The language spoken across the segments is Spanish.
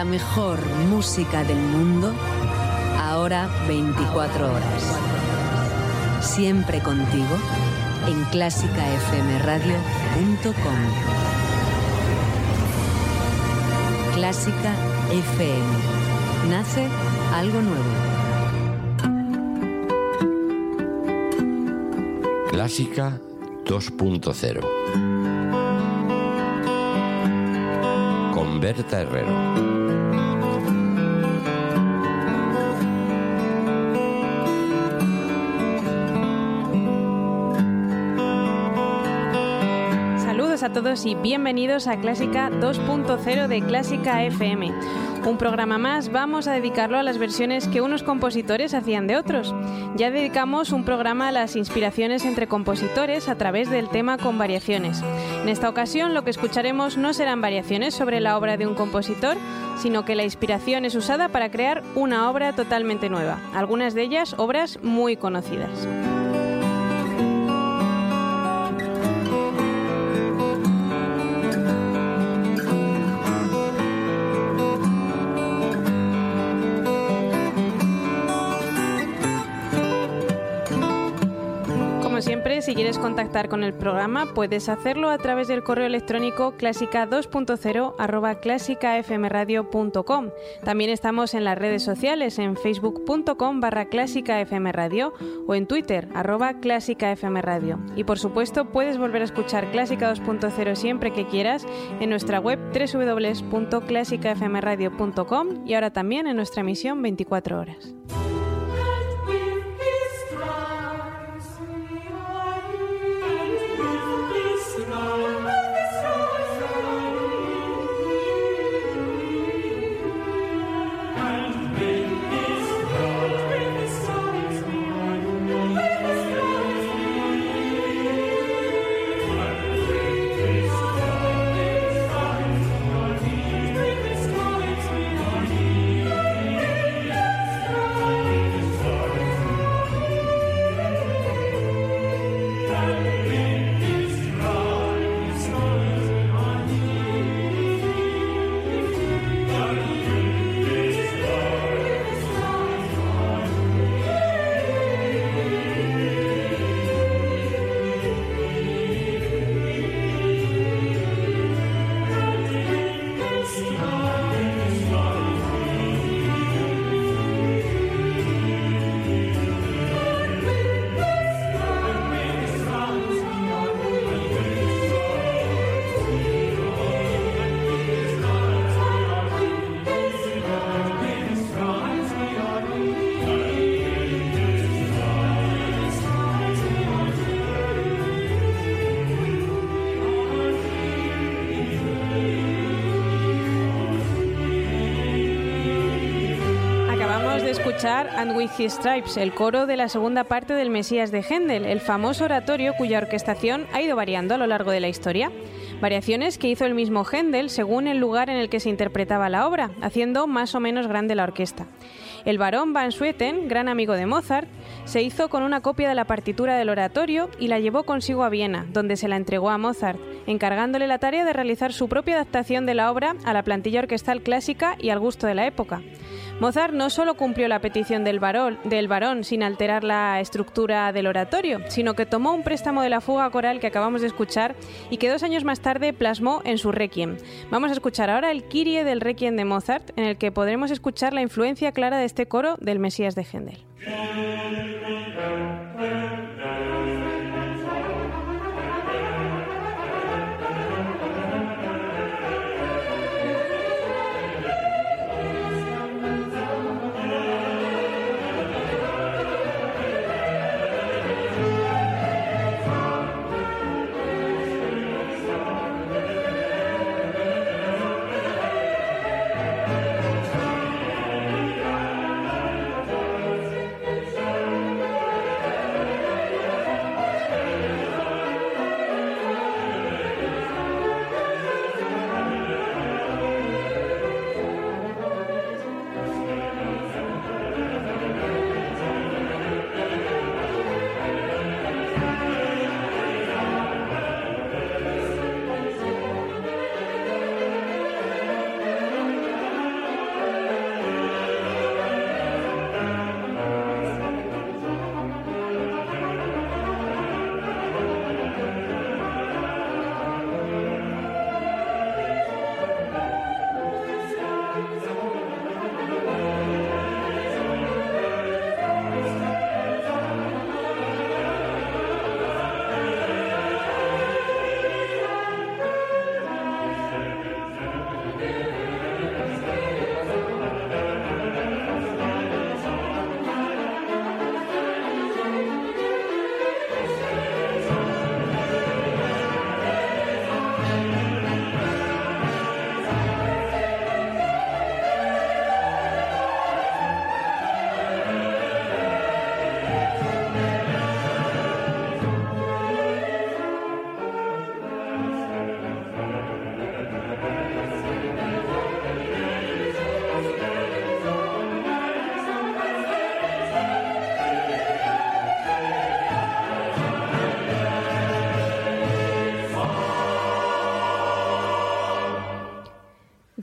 La mejor música del mundo, ahora 24 horas. Siempre contigo en clásicafmradio.com. Clásica FM. Nace algo nuevo. Clásica 2.0. Con Berta Herrero. Todos y bienvenidos a Clásica 2.0 de Clásica FM. Un programa más vamos a dedicarlo a las versiones que unos compositores hacían de otros. Ya dedicamos un programa a las inspiraciones entre compositores a través del tema con variaciones. En esta ocasión lo que escucharemos no serán variaciones sobre la obra de un compositor, sino que la inspiración es usada para crear una obra totalmente nueva, algunas de ellas obras muy conocidas. Quieres contactar con el programa, puedes hacerlo a través del correo electrónico clásica 2.0 arroba clásicafmradio.com. También estamos en las redes sociales en facebook.com barra clásicafmradio o en twitter arroba clásicafmradio. Y por supuesto, puedes volver a escuchar Clásica 2.0 siempre que quieras en nuestra web www.clásicafmradio.com y ahora también en nuestra emisión 24 horas. And With His Stripes, el coro de la segunda parte del Mesías de Händel, el famoso oratorio cuya orquestación ha ido variando a lo largo de la historia. Variaciones que hizo el mismo Händel según el lugar en el que se interpretaba la obra, haciendo más o menos grande la orquesta. El barón Van Swieten, gran amigo de Mozart, se hizo con una copia de la partitura del oratorio y la llevó consigo a Viena, donde se la entregó a Mozart, encargándole la tarea de realizar su propia adaptación de la obra a la plantilla orquestal clásica y al gusto de la época. Mozart no solo cumplió la petición del varón, sin alterar la estructura del oratorio, sino que tomó un préstamo de la fuga coral que acabamos de escuchar y que dos años más tarde plasmó en su Requiem. Vamos a escuchar ahora el Kyrie del Requiem de Mozart, en el que podremos escuchar la influencia clara de este coro del Mesías de Händel.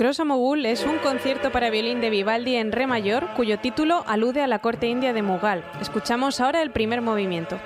Grosso Mogul es un concierto para violín de Vivaldi en re mayor cuyo título alude a la corte india de Mughal. Escuchamos ahora el primer movimiento.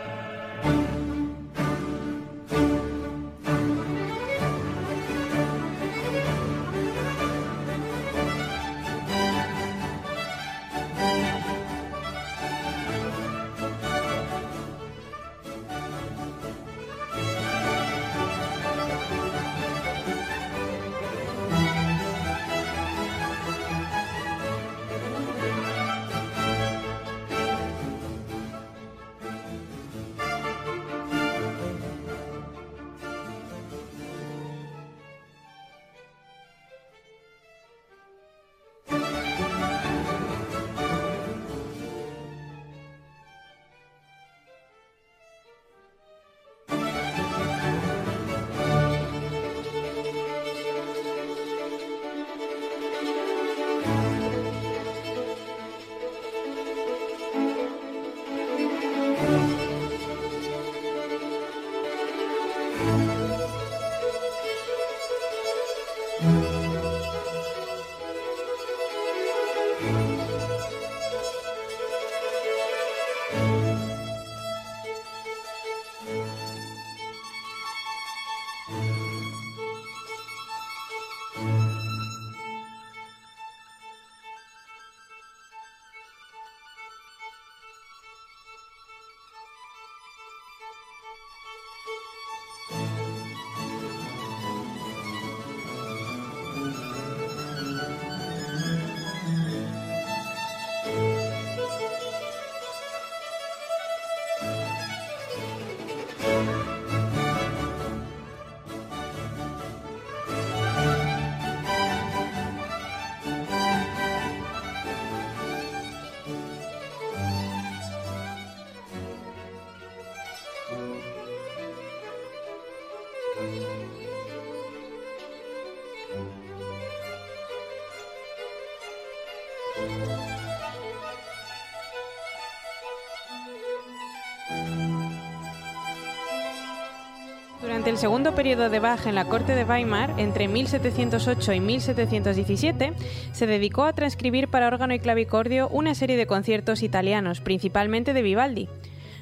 Durante el segundo periodo de Bach en la corte de Weimar, entre 1708 y 1717, se dedicó a transcribir para órgano y clavicordio una serie de conciertos italianos, principalmente de Vivaldi.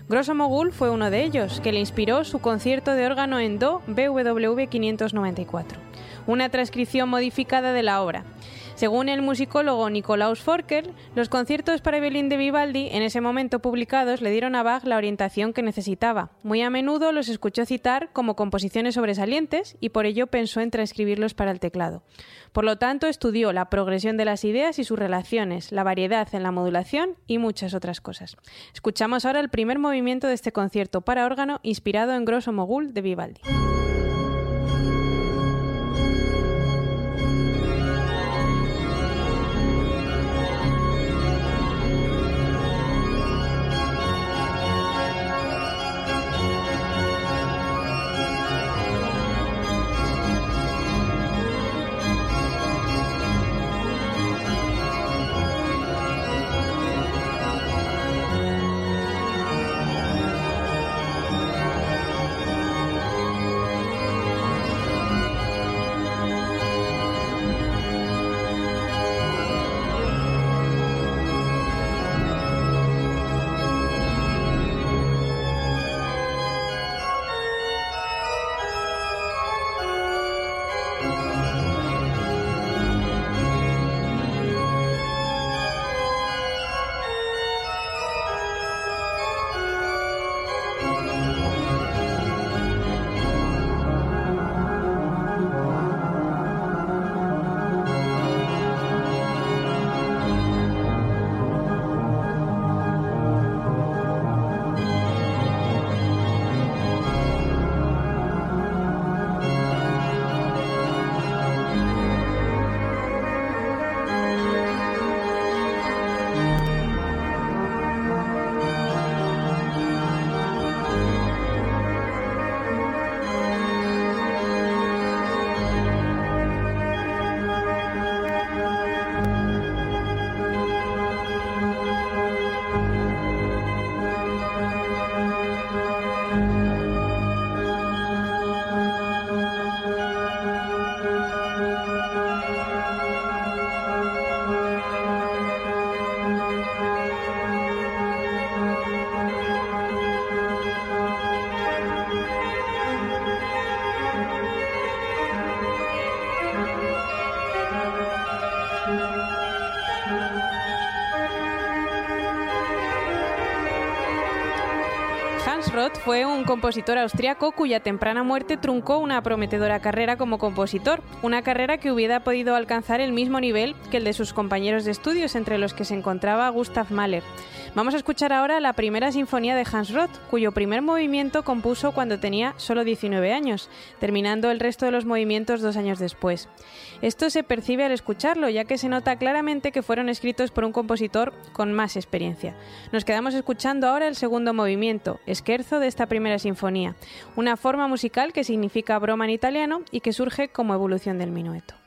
Grosso Mogul fue uno de ellos, que le inspiró su concierto de órgano en Do BWV 594, una transcripción modificada de la obra. Según el musicólogo Nikolaus Forkel, los conciertos para violín de Vivaldi, en ese momento publicados, le dieron a Bach la orientación que necesitaba. Muy a menudo los escuchó citar como composiciones sobresalientes y por ello pensó en transcribirlos para el teclado. Por lo tanto, estudió la progresión de las ideas y sus relaciones, la variedad en la modulación y muchas otras cosas. Escuchamos ahora el primer movimiento de este concierto para órgano inspirado en Grosso Mogul de Vivaldi. Hans Roth fue un compositor austriaco cuya temprana muerte truncó una prometedora carrera como compositor, una carrera que hubiera podido alcanzar el mismo nivel que el de sus compañeros de estudios, entre los que se encontraba Gustav Mahler. Vamos a escuchar ahora la primera sinfonía de Hans Roth, cuyo primer movimiento compuso cuando tenía solo 19 años, terminando el resto de los movimientos dos años después. Esto se percibe al escucharlo, ya que se nota claramente que fueron escritos por un compositor con más experiencia. Nos quedamos escuchando ahora el segundo movimiento, Scherzo de esta primera sinfonía, una forma musical que significa broma en italiano y que surge como evolución del minueto.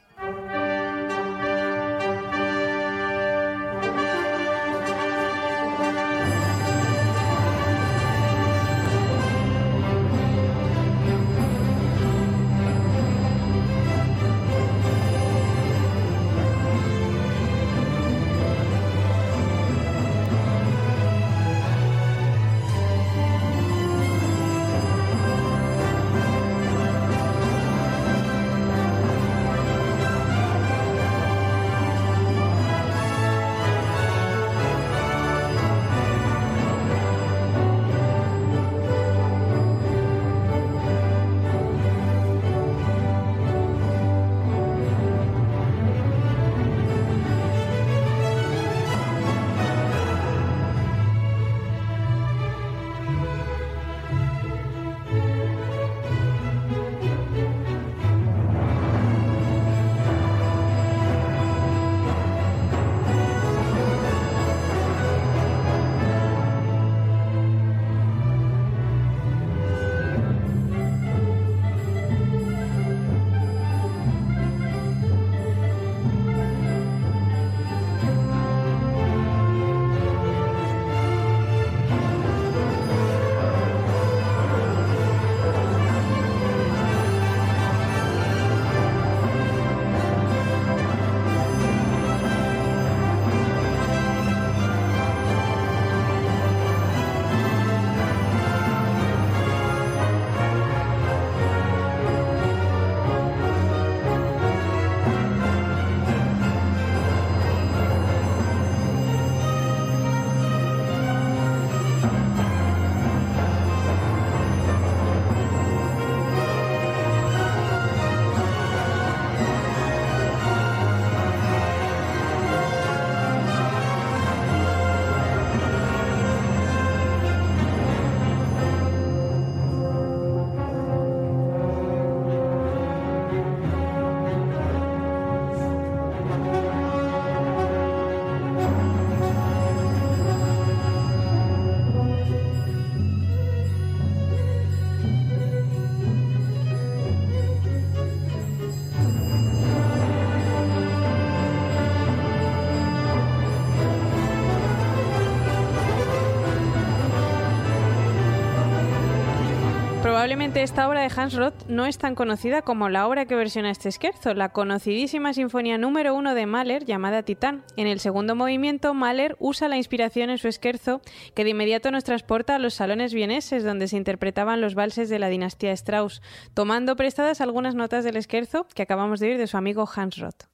Esta obra de Hans Roth no es tan conocida como la obra que versiona este scherzo, la conocidísima sinfonía número uno de Mahler llamada Titán. En el segundo movimiento, Mahler usa la inspiración en su scherzo que de inmediato nos transporta a los salones vieneses donde se interpretaban los valses de la dinastía Strauss, tomando prestadas algunas notas del scherzo que acabamos de oír de su amigo Hans Roth.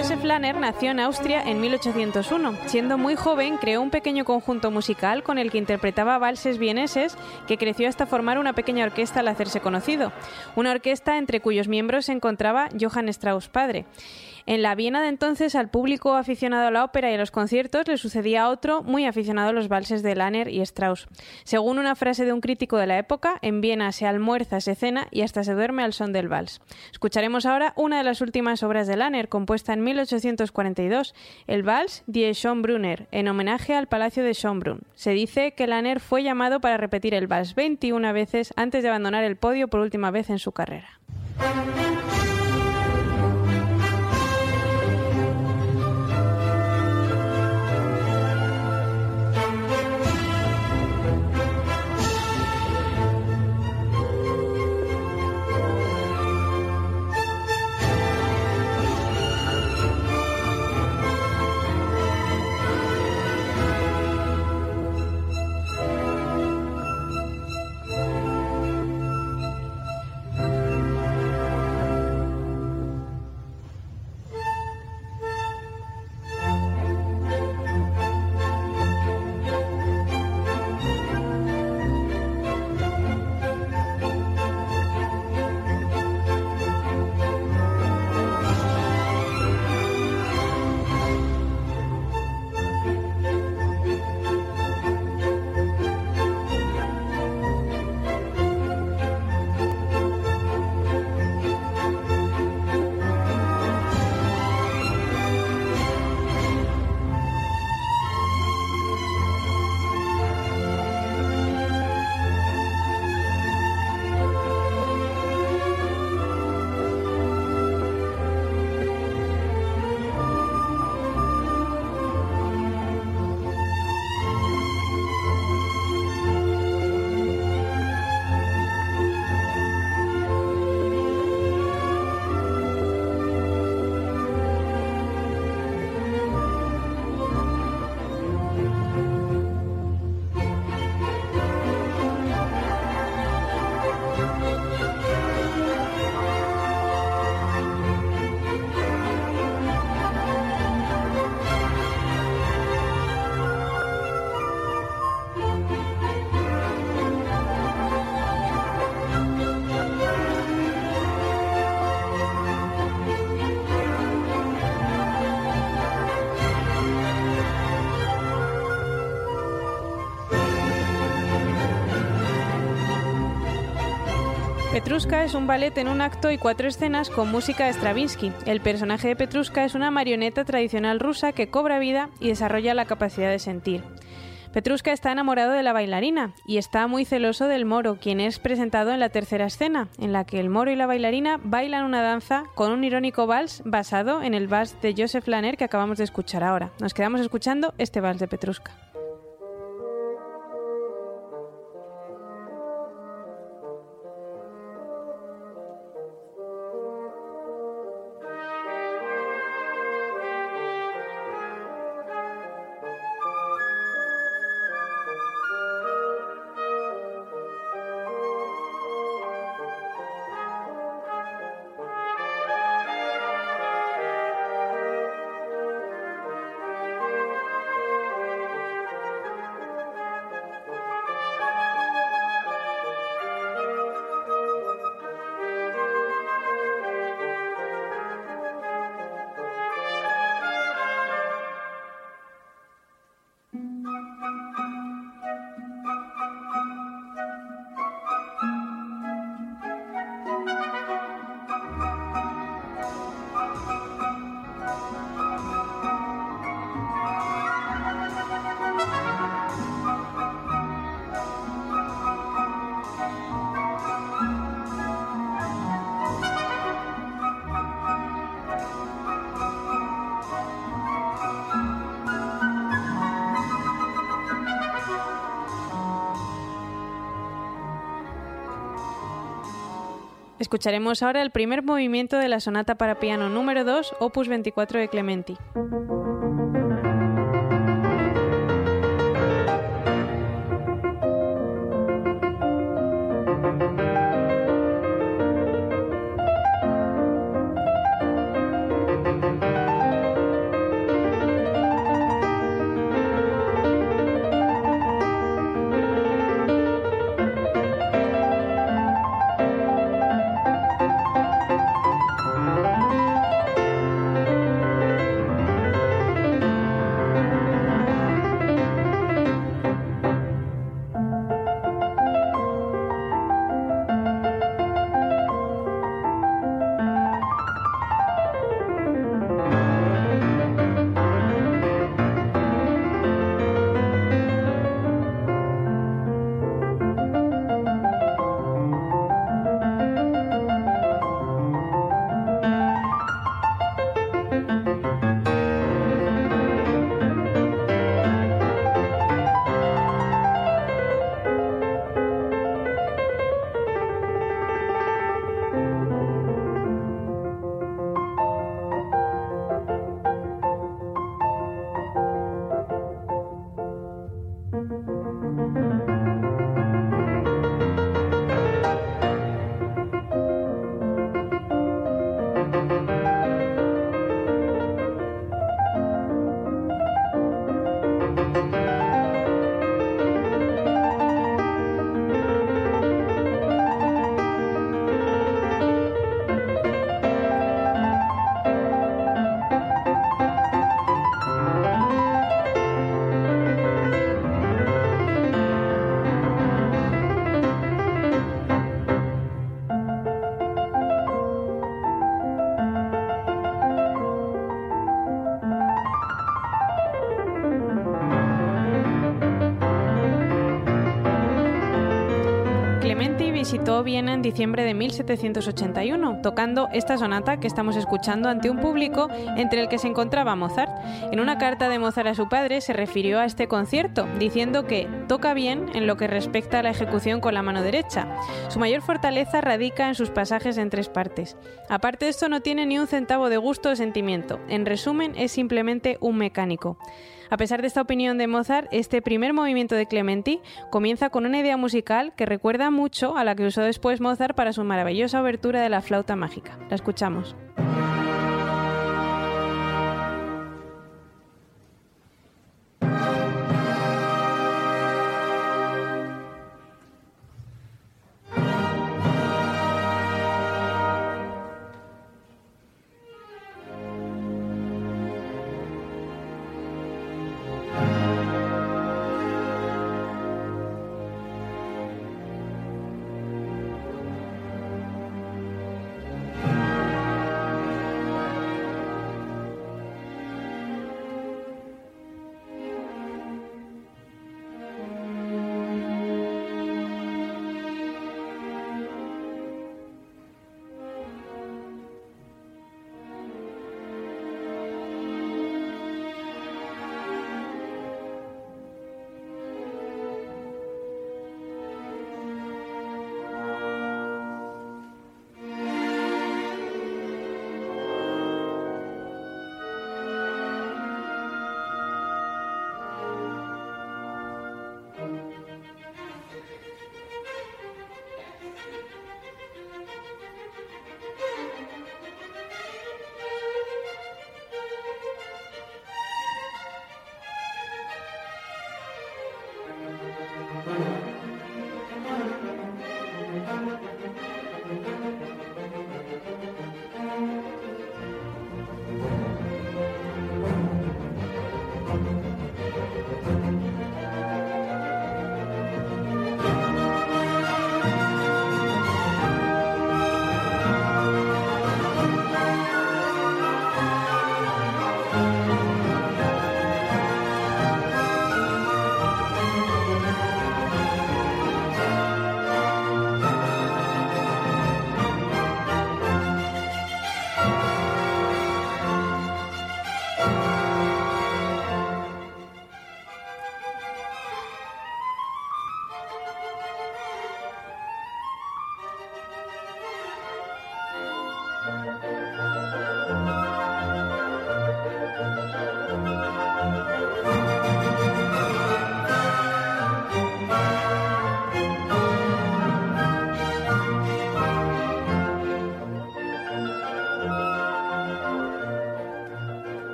Joseph Lanner nació en Austria en 1801. Siendo muy joven, creó un pequeño conjunto musical con el que interpretaba valses vieneses que creció hasta formar una pequeña orquesta al hacerse conocido. Una orquesta entre cuyos miembros se encontraba Johann Strauss padre. En la Viena de entonces, al público aficionado a la ópera y a los conciertos le sucedía otro muy aficionado a los valses de Lanner y Strauss. Según una frase de un crítico de la época, en Viena se almuerza, se cena y hasta se duerme al son del vals. Escucharemos ahora una de las últimas obras de Lanner, compuesta en 1842, el vals Die Schönbrunner, en homenaje al Palacio de Schönbrunn. Se dice que Lanner fue llamado para repetir el vals 21 veces antes de abandonar el podio por última vez en su carrera. Petrushka es un ballet en un acto y cuatro escenas con música de Stravinsky. El personaje de Petrushka es una marioneta tradicional rusa que cobra vida y desarrolla la capacidad de sentir. Petrushka está enamorado de la bailarina y está muy celoso del moro, quien es presentado en la tercera escena, en la que el moro y la bailarina bailan una danza con un irónico vals basado en el vals de Joseph Lanner que acabamos de escuchar ahora. Nos quedamos escuchando este vals de Petrushka. Escucharemos ahora el primer movimiento de la sonata para piano número 2, opus 24 de Clementi. Visitó Viena en diciembre de 1781, tocando esta sonata que estamos escuchando ante un público entre el que se encontraba Mozart. En una carta de Mozart a su padre se refirió a este concierto, diciendo que toca bien en lo que respecta a la ejecución con la mano derecha. Su mayor fortaleza radica en sus pasajes en tres partes. Aparte de esto no tiene ni un centavo de gusto o sentimiento. En resumen, es simplemente un mecánico. A pesar de esta opinión de Mozart, este primer movimiento de Clementi comienza con una idea musical que recuerda mucho a la que usó después Mozart para su maravillosa obertura de la flauta mágica. La escuchamos.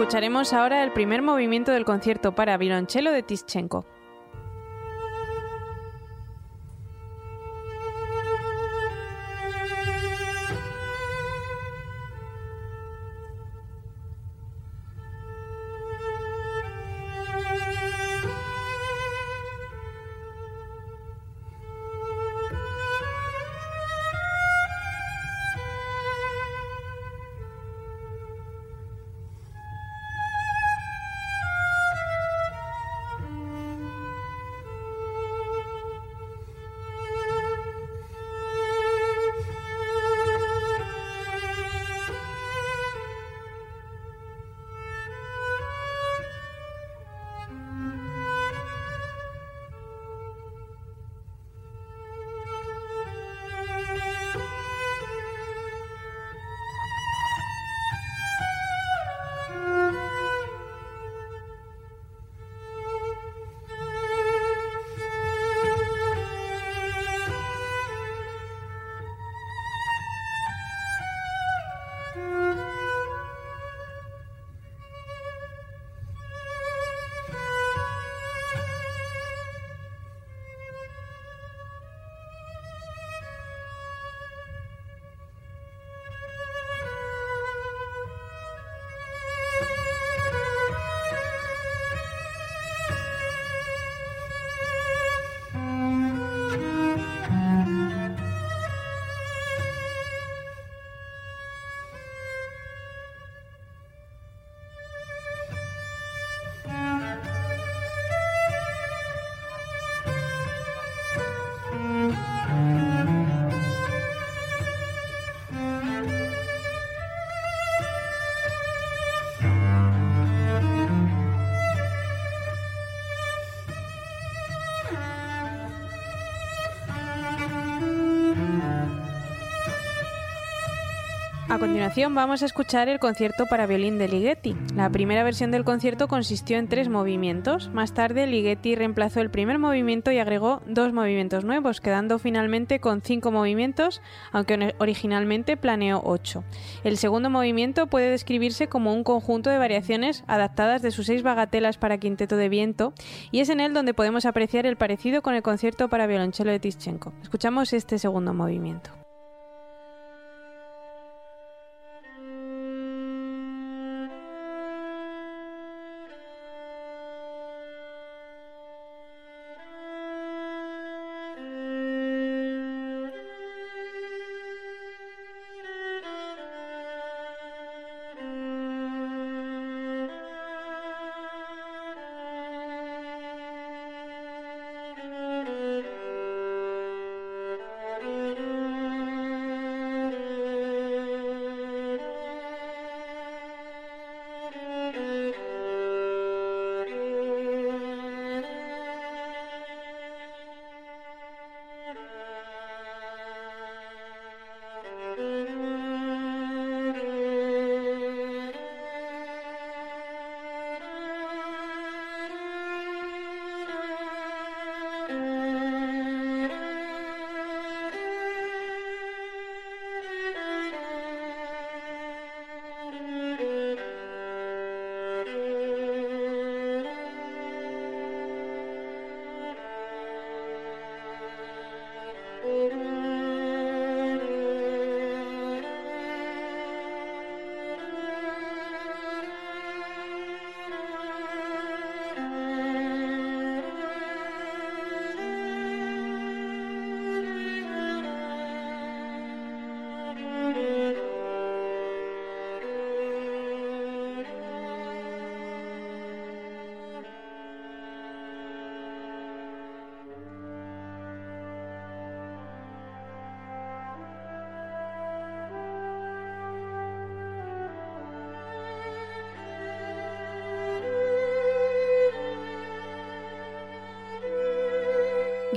Escucharemos ahora el primer movimiento del concierto para violonchelo de Tischenko. Continuación vamos a escuchar el concierto para violín de Ligeti. La primera versión del concierto consistió en tres movimientos. Más tarde Ligeti reemplazó el primer movimiento y agregó dos movimientos nuevos, quedando finalmente con cinco movimientos, aunque originalmente planeó ocho. El segundo movimiento puede describirse como un conjunto de variaciones adaptadas de sus seis bagatelas para quinteto de viento y es en él donde podemos apreciar el parecido con el concierto para violonchelo de Tischenko. Escuchamos este segundo movimiento.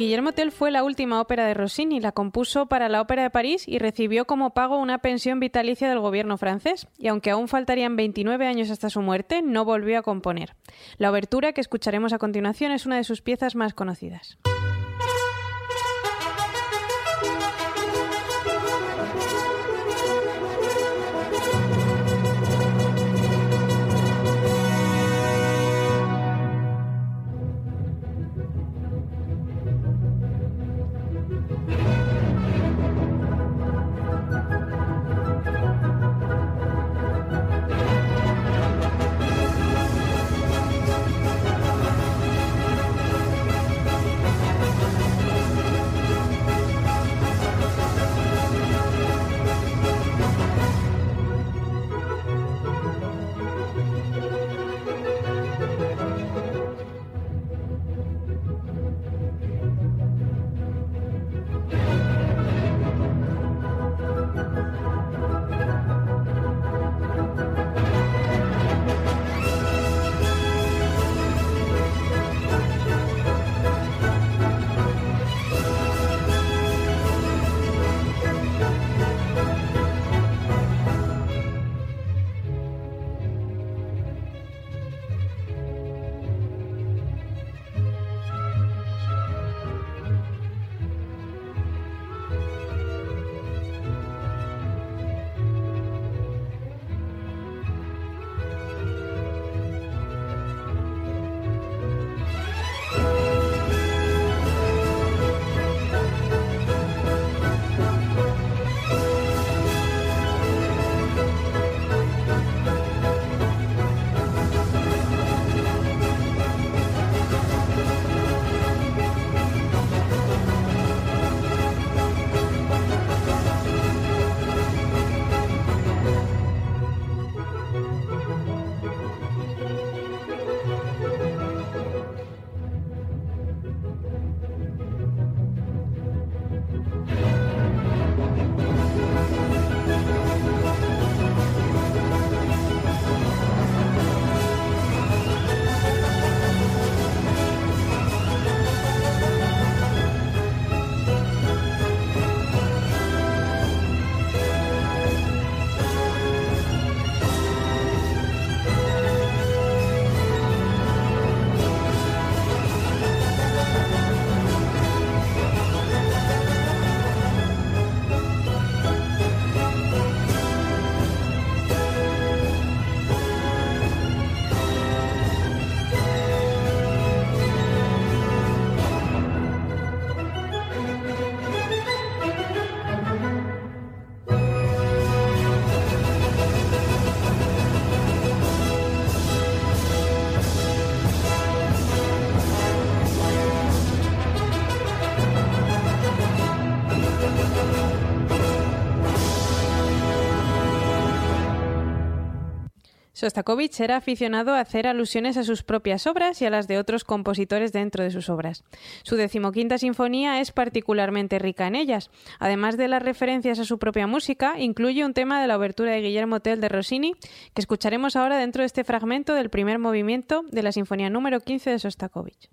Guillermo Tell fue la última ópera de Rossini, la compuso para la Ópera de París y recibió como pago una pensión vitalicia del gobierno francés, y aunque aún faltarían 29 años hasta su muerte, no volvió a componer. La obertura que escucharemos a continuación es una de sus piezas más conocidas. Sostakovich era aficionado a hacer alusiones a sus propias obras y a las de otros compositores dentro de sus obras. Su decimoquinta sinfonía es particularmente rica en ellas. Además de las referencias a su propia música, incluye un tema de la obertura de Guillermo Tell de Rossini, que escucharemos ahora dentro de este fragmento del primer movimiento de la sinfonía número 15 de Sostakovich.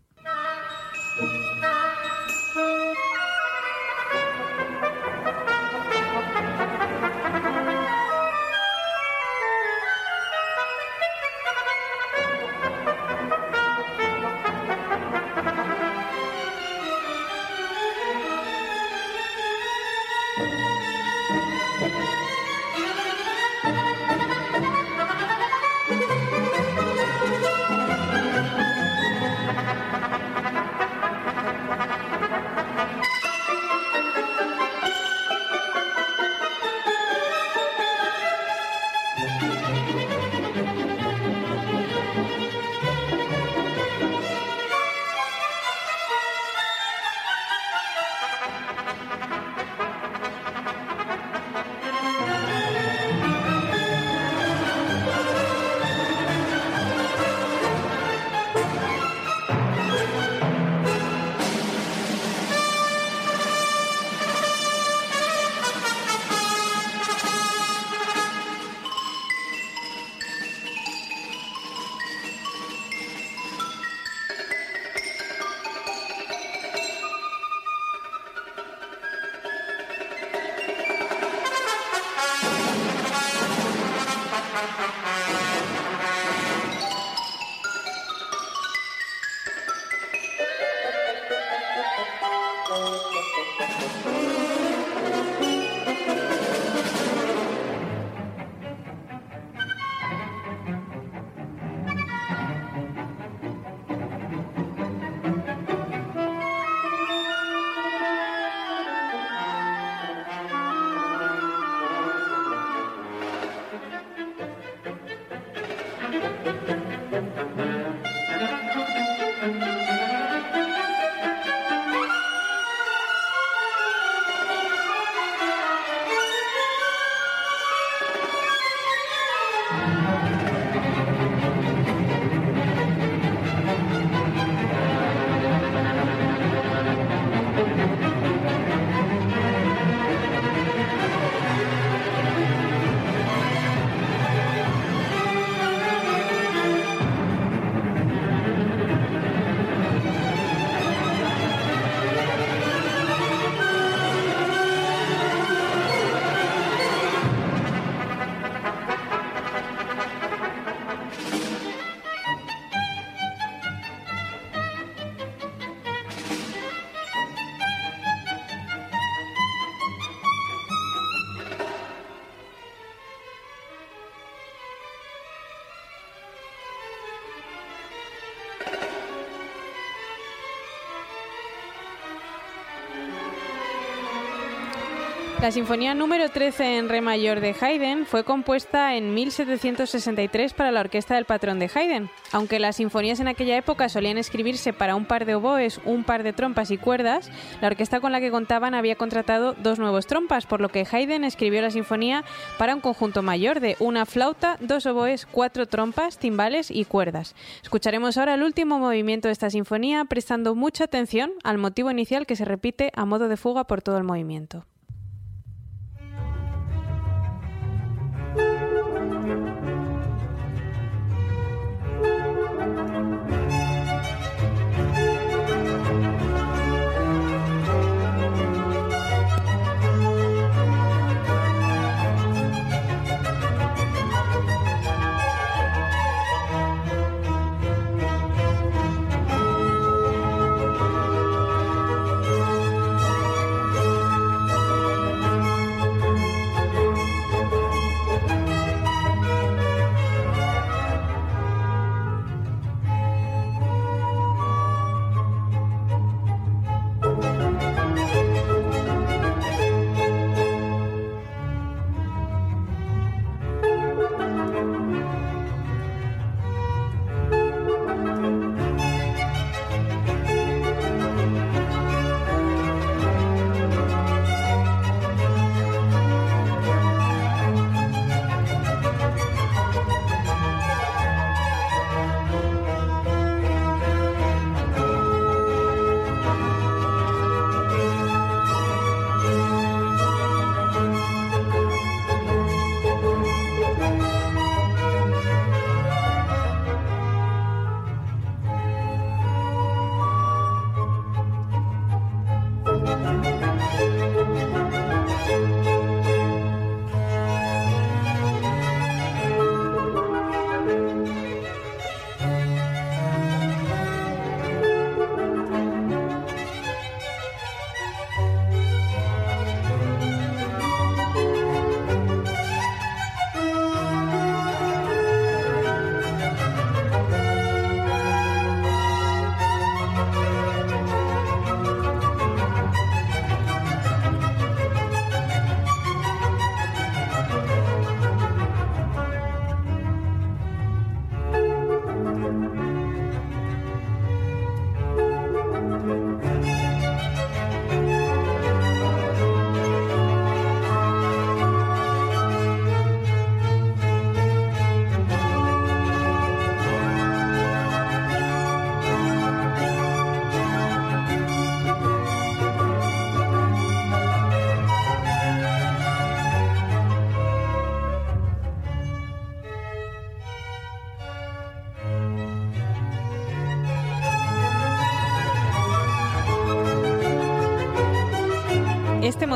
La Sinfonía número 13 en Re mayor de Haydn fue compuesta en 1763 para la orquesta del patrón de Haydn. Aunque las sinfonías en aquella época solían escribirse para un par de oboes, un par de trompas y cuerdas, la orquesta con la que contaban había contratado dos nuevos trompas, por lo que Haydn escribió la sinfonía para un conjunto mayor de una flauta, dos oboes, cuatro trompas, timbales y cuerdas. Escucharemos ahora el último movimiento de esta sinfonía, prestando mucha atención al motivo inicial que se repite a modo de fuga por todo el movimiento.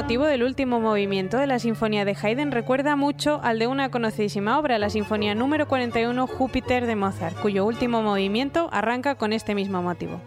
Motivo del último movimiento de la Sinfonía de Haydn recuerda mucho al de una conocidísima obra, la Sinfonía número 41 Júpiter de Mozart, cuyo último movimiento arranca con este mismo motivo.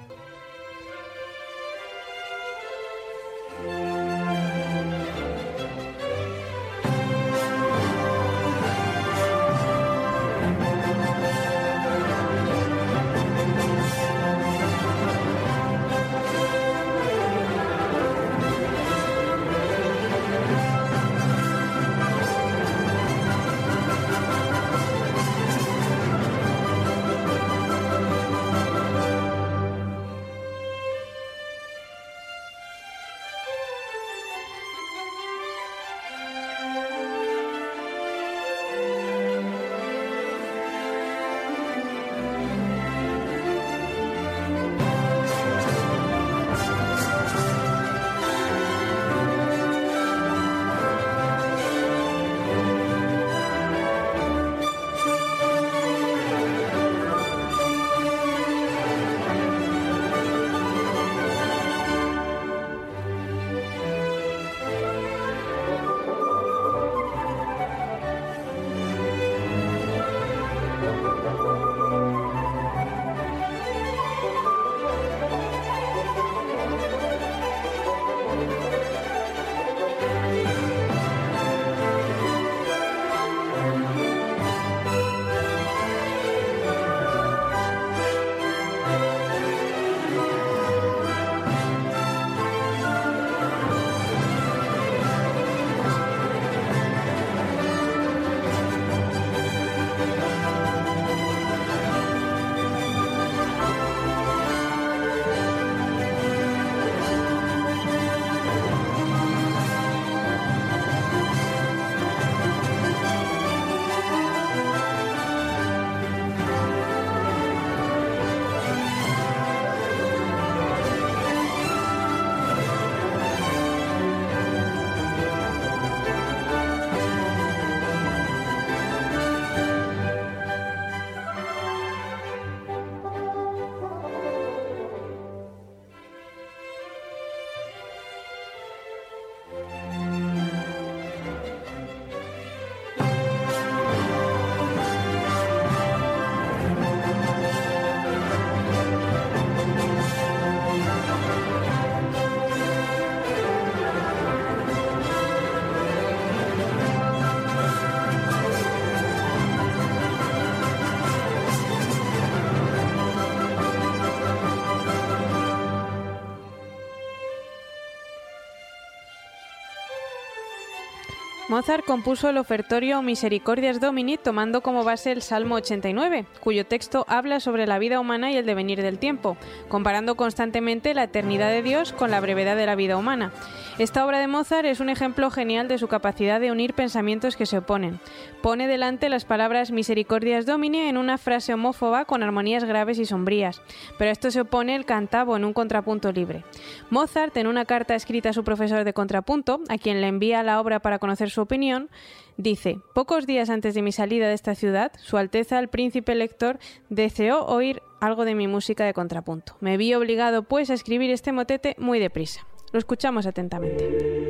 Mozart compuso el ofertorio Misericordias Domini tomando como base el Salmo 89, cuyo texto habla sobre la vida humana y el devenir del tiempo, comparando constantemente la eternidad de Dios con la brevedad de la vida humana. Esta obra de Mozart es un ejemplo genial de su capacidad de unir pensamientos que se oponen. Pone delante las palabras Misericordias Domini en una frase homófoba con armonías graves y sombrías, pero a esto se opone el cantabo en un contrapunto libre. Mozart, en una carta escrita a su profesor de contrapunto, a quien le envía la obra para conocer su opinión, dice, pocos días antes de mi salida de esta ciudad, Su Alteza el Príncipe Lector deseó oír algo de mi música de contrapunto. Me vi obligado, pues, a escribir este motete muy deprisa. Lo escuchamos atentamente.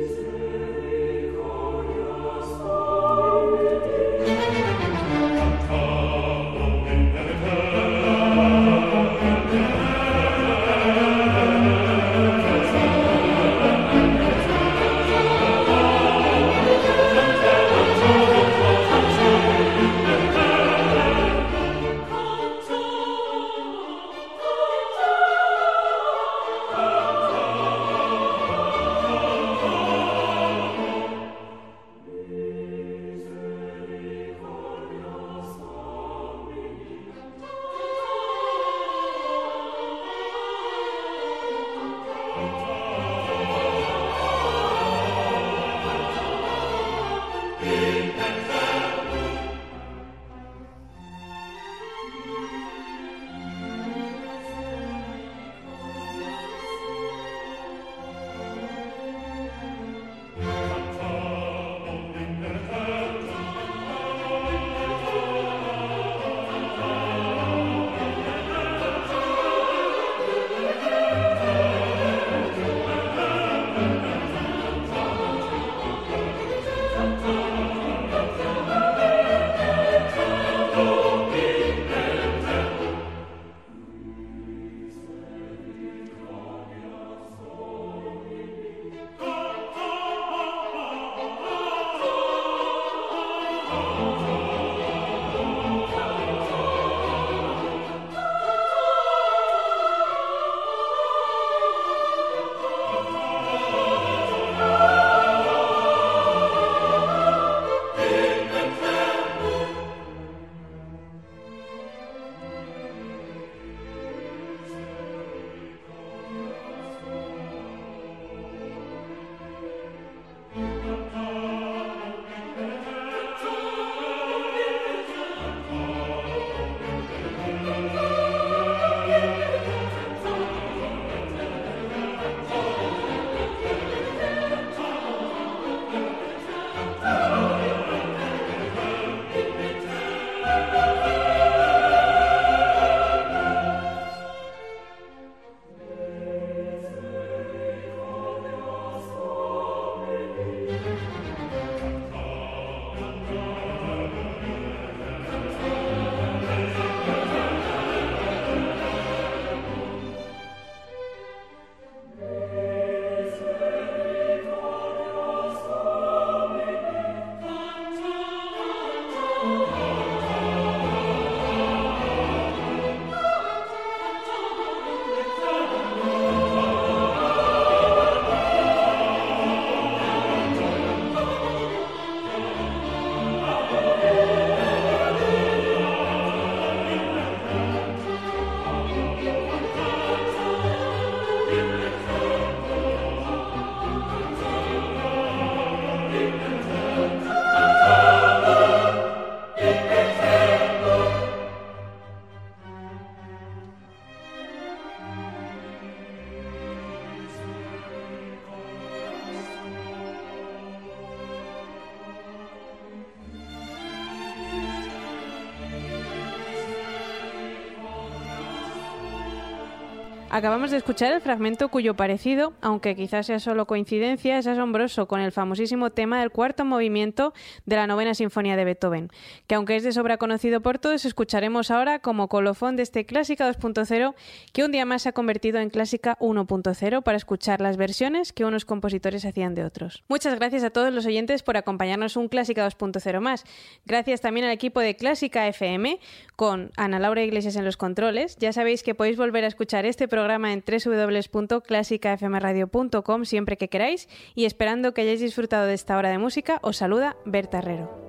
Acabamos de escuchar el fragmento cuyo parecido, aunque quizás sea solo coincidencia, es asombroso con el famosísimo tema del cuarto movimiento de la novena sinfonía de Beethoven, que aunque es de sobra conocido por todos, escucharemos ahora como colofón de este Clásica 2.0 que un día más se ha convertido en Clásica 1.0 para escuchar las versiones que unos compositores hacían de otros. Muchas gracias a todos los oyentes por acompañarnos un Clásica 2.0 más. Gracias también al equipo de Clásica FM con Ana Laura Iglesias en los controles. Ya sabéis que podéis volver a escuchar este programa programa en www.clásicafmradio.com siempre que queráis y esperando que hayáis disfrutado de esta hora de música, os saluda Berta Herrero.